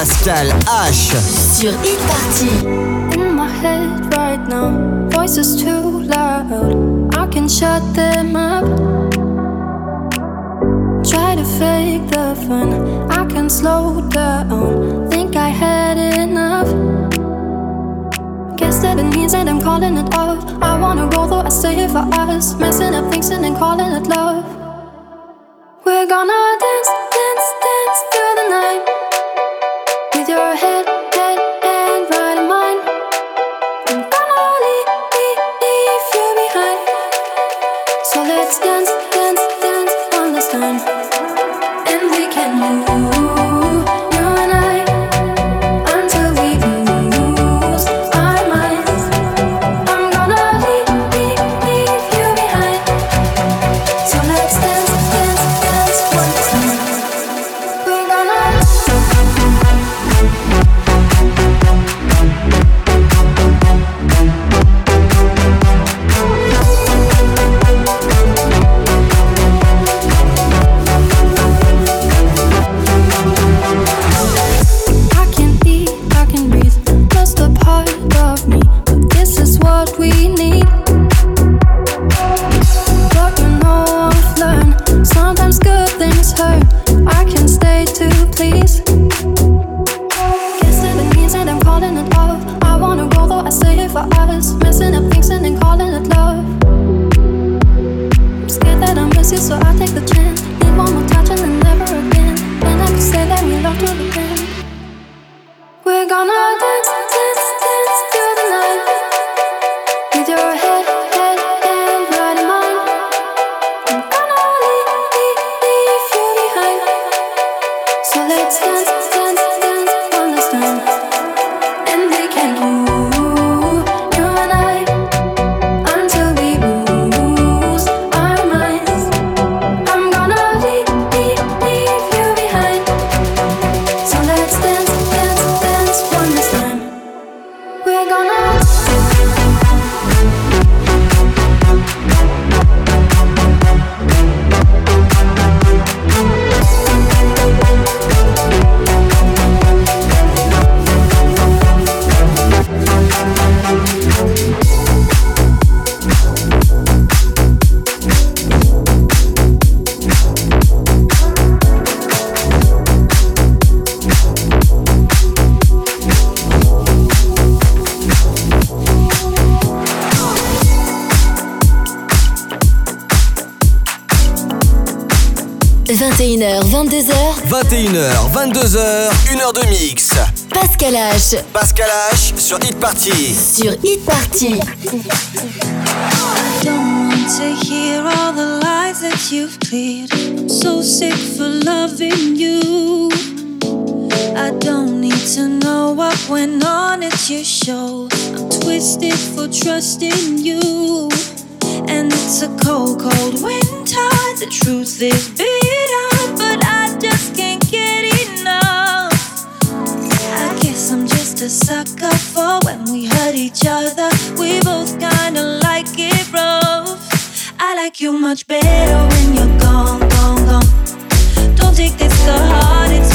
Pascal H. Sur Hit Party. In my head right now, voices too loud. I can shut them up. Try to fake the fun. I can slow down. Think I had enough. Guess that it means that I'm calling it off. I wanna go though I stay here for us. Messing up, things and calling it love. 21h, 22h. 21h, 22h, 1h de mix. Pascal H. Pascal H sur Hit Party. Sur Hit Party. I don't want to hear all the lies that you've played. So sick for loving you. I don't need to know what went on at your show. I'm twisted for trusting you. And it's a cold, cold winter. The truth is, big. a sucker for when we hurt each other. We both kinda like it rough. I like you much better when you're gone, gone, gone. Don't take this to heart. It's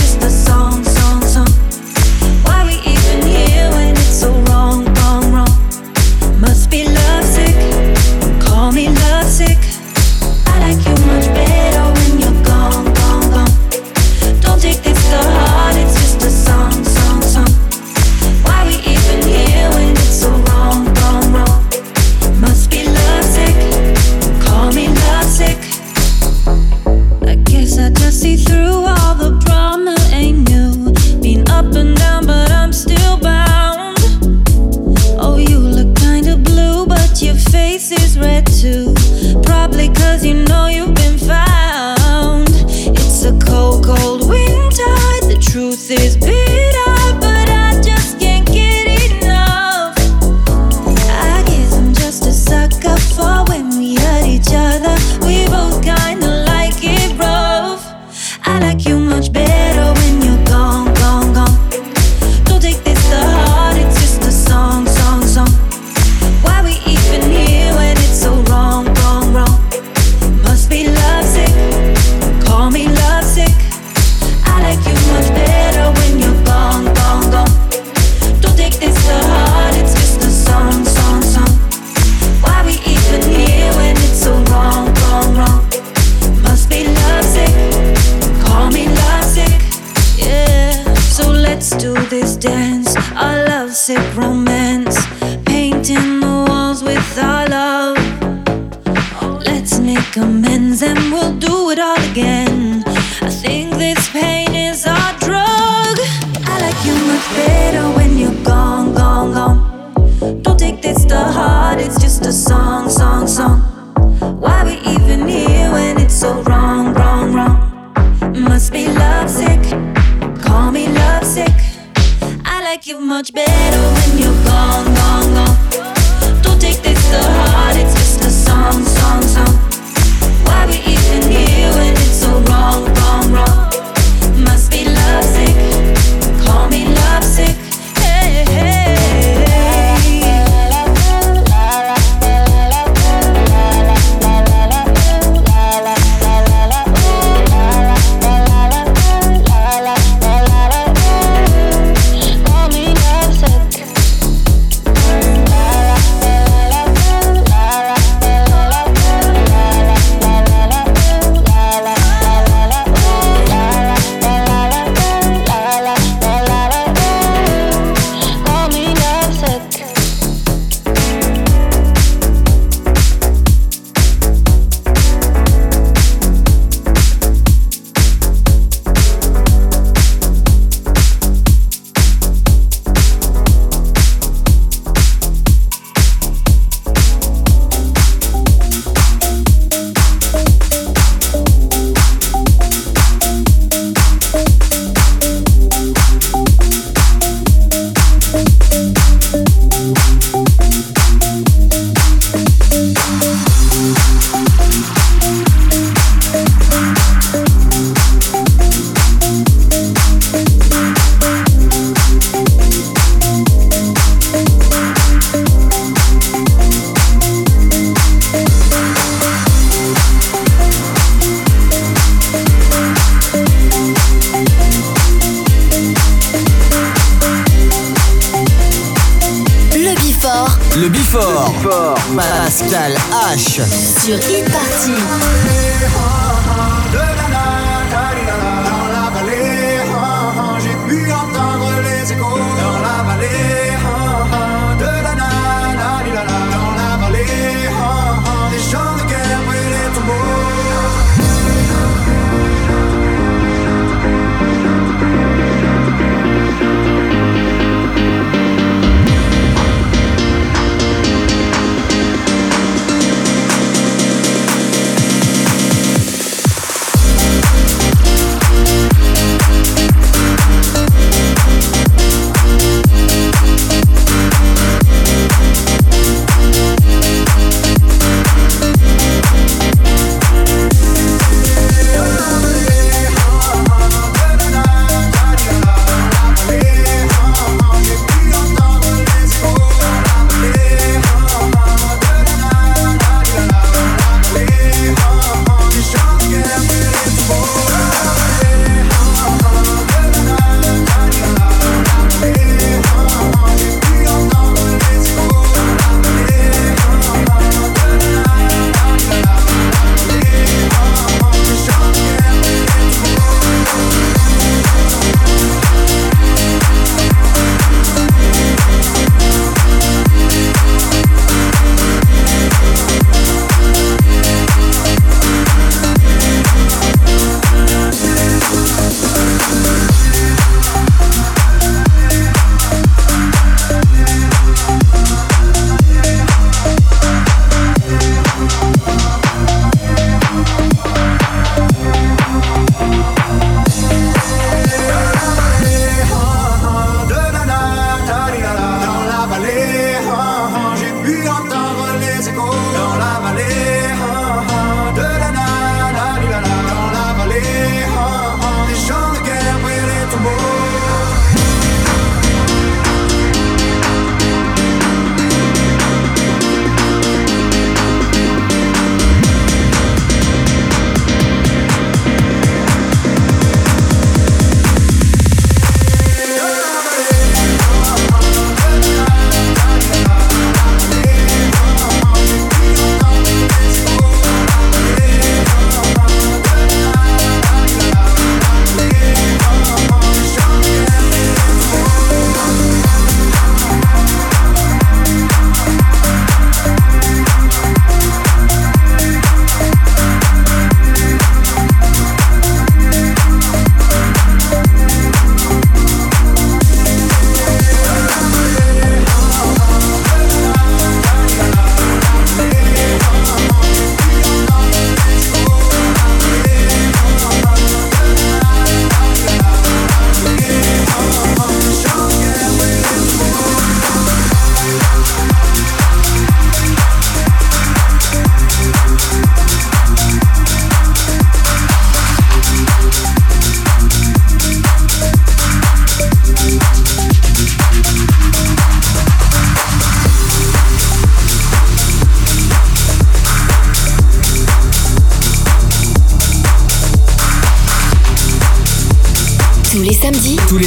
This is big.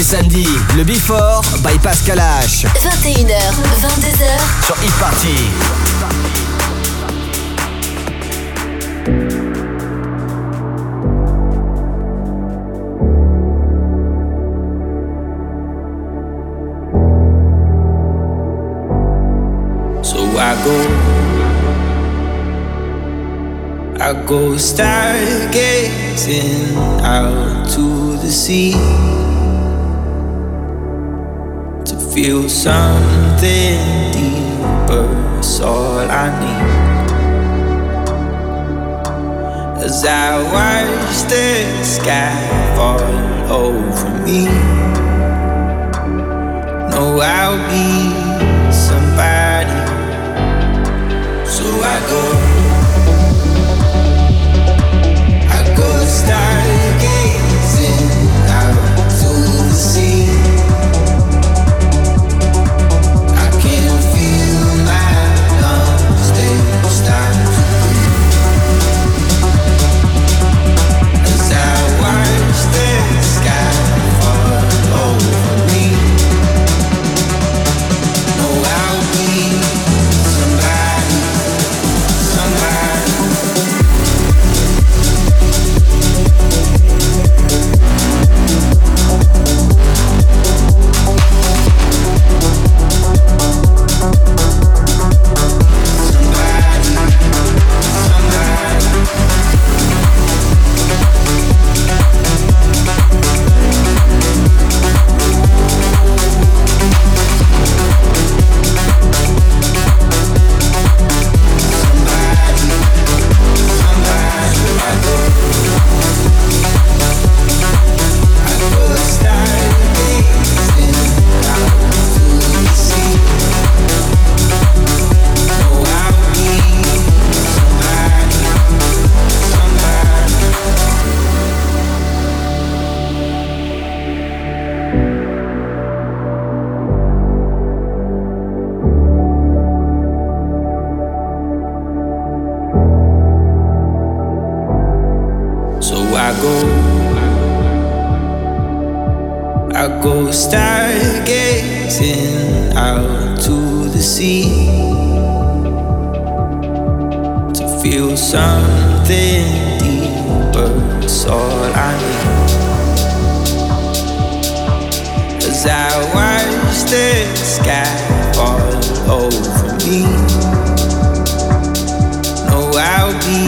Samedis, le Before by Pascal H. 21h, 22h. Sur Hit Party. So I go, I go stargazing out to the sea feel something deeper. It's all I need. As I watch the sky fall over me, know I'll be somebody. So I go, something deeper. It's all I need. As I watch the sky fall over me, know I'll be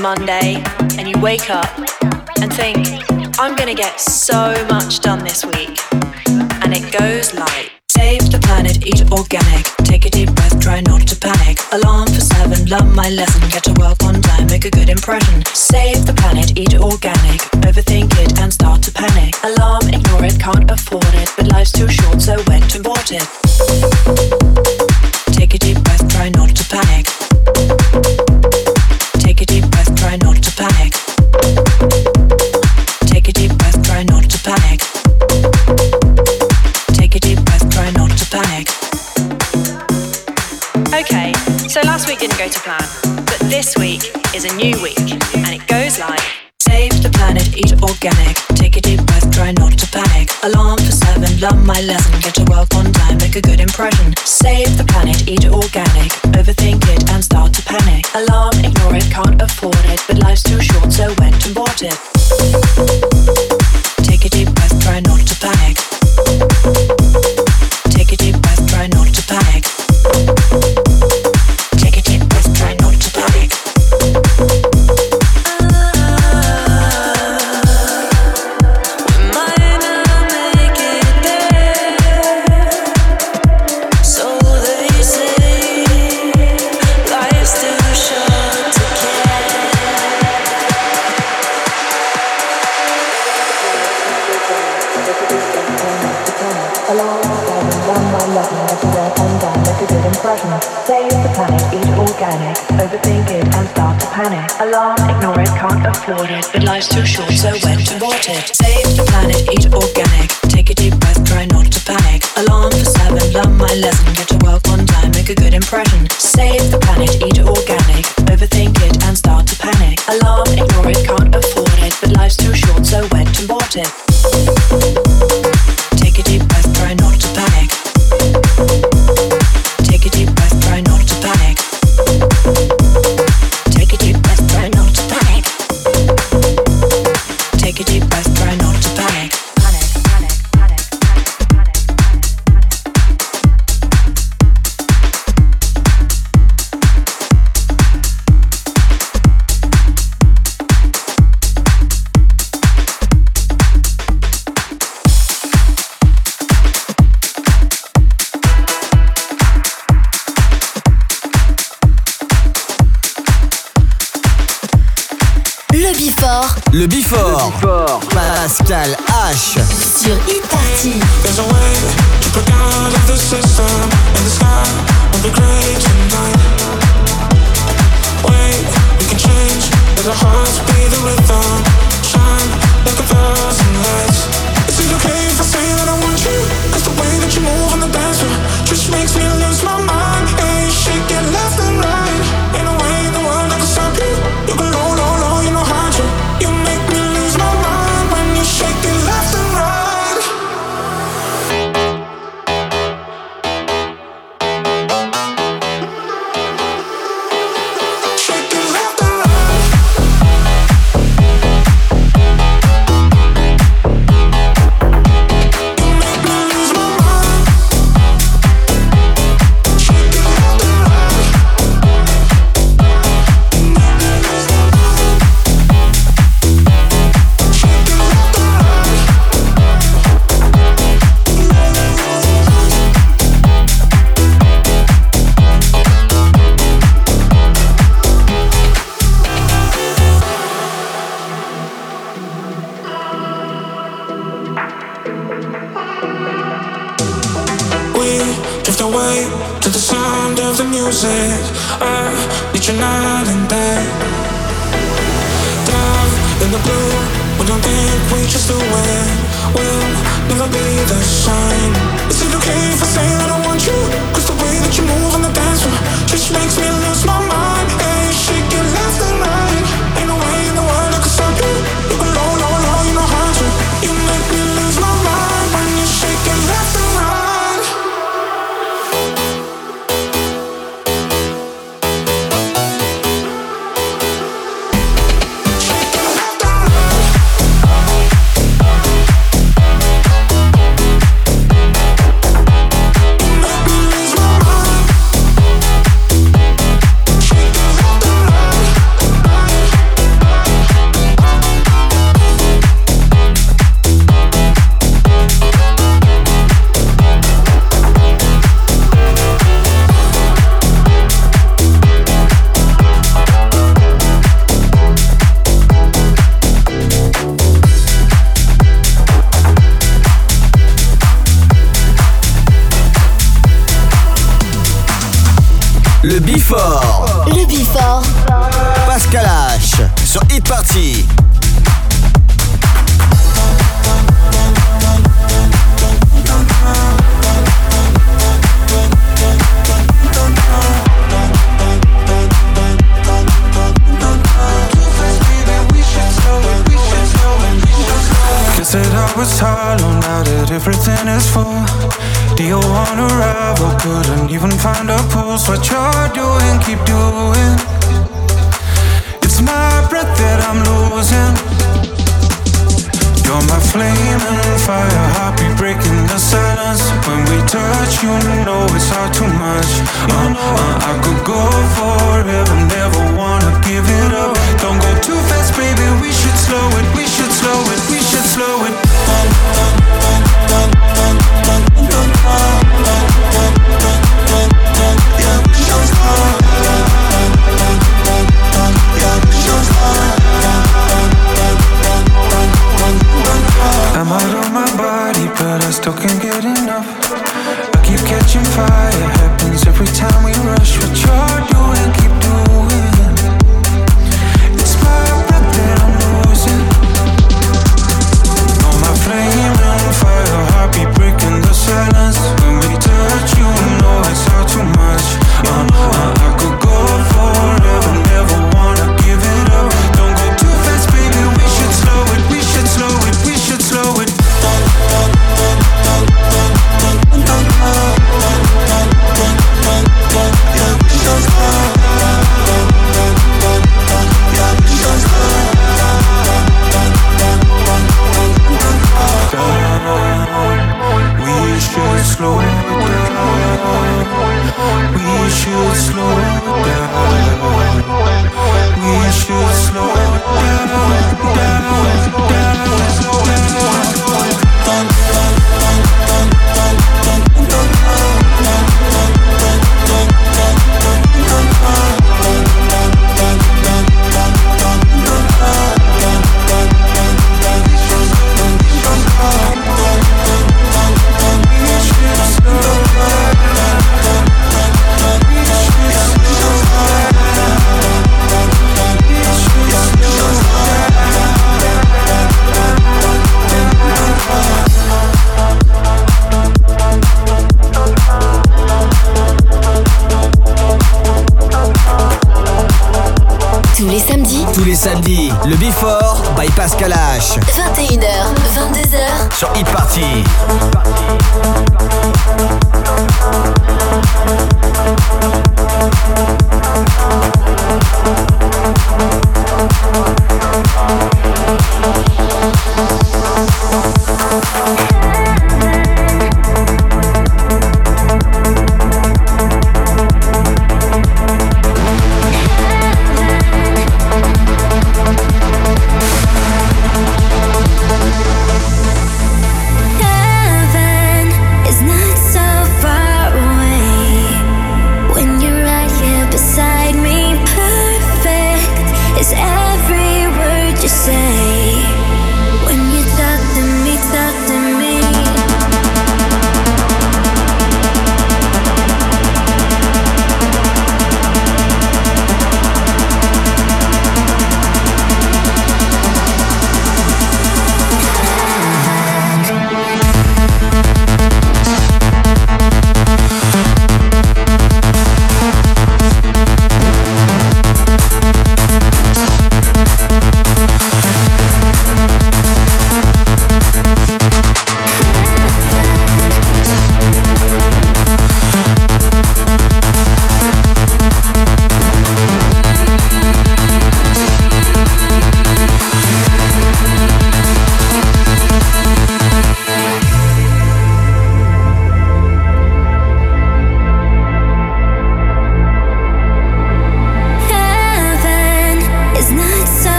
Monday and you wake up and think, I'm gonna get so much done this week. And it goes like Save the planet, eat organic. Take a deep breath, try not to panic. Alarm for seven, learn my lesson. Get to work on time, make a good impression. Save the planet, eat organic. Overthink it and start to panic. Alarm, ignore it, can't afford it. But life's too short, so went and bought it. Take a deep breath, try not to panic. Take a deep breath, try not to panic. Take a deep breath, try not to panic. Okay, so last week didn't go to plan, but this week is a new week, and it goes like Save the planet, eat organic. Take a deep breath, try not to panic. Alarm learn my lesson. Get to work on time, make a good impression. Save the planet, eat organic. Overthink it and start to panic. Alarm, ignore it, can't afford it. But life's too short, so went and bought it. Take a deep breath, try not to panic. Take a deep breath, try not to panic.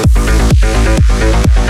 Hit Party.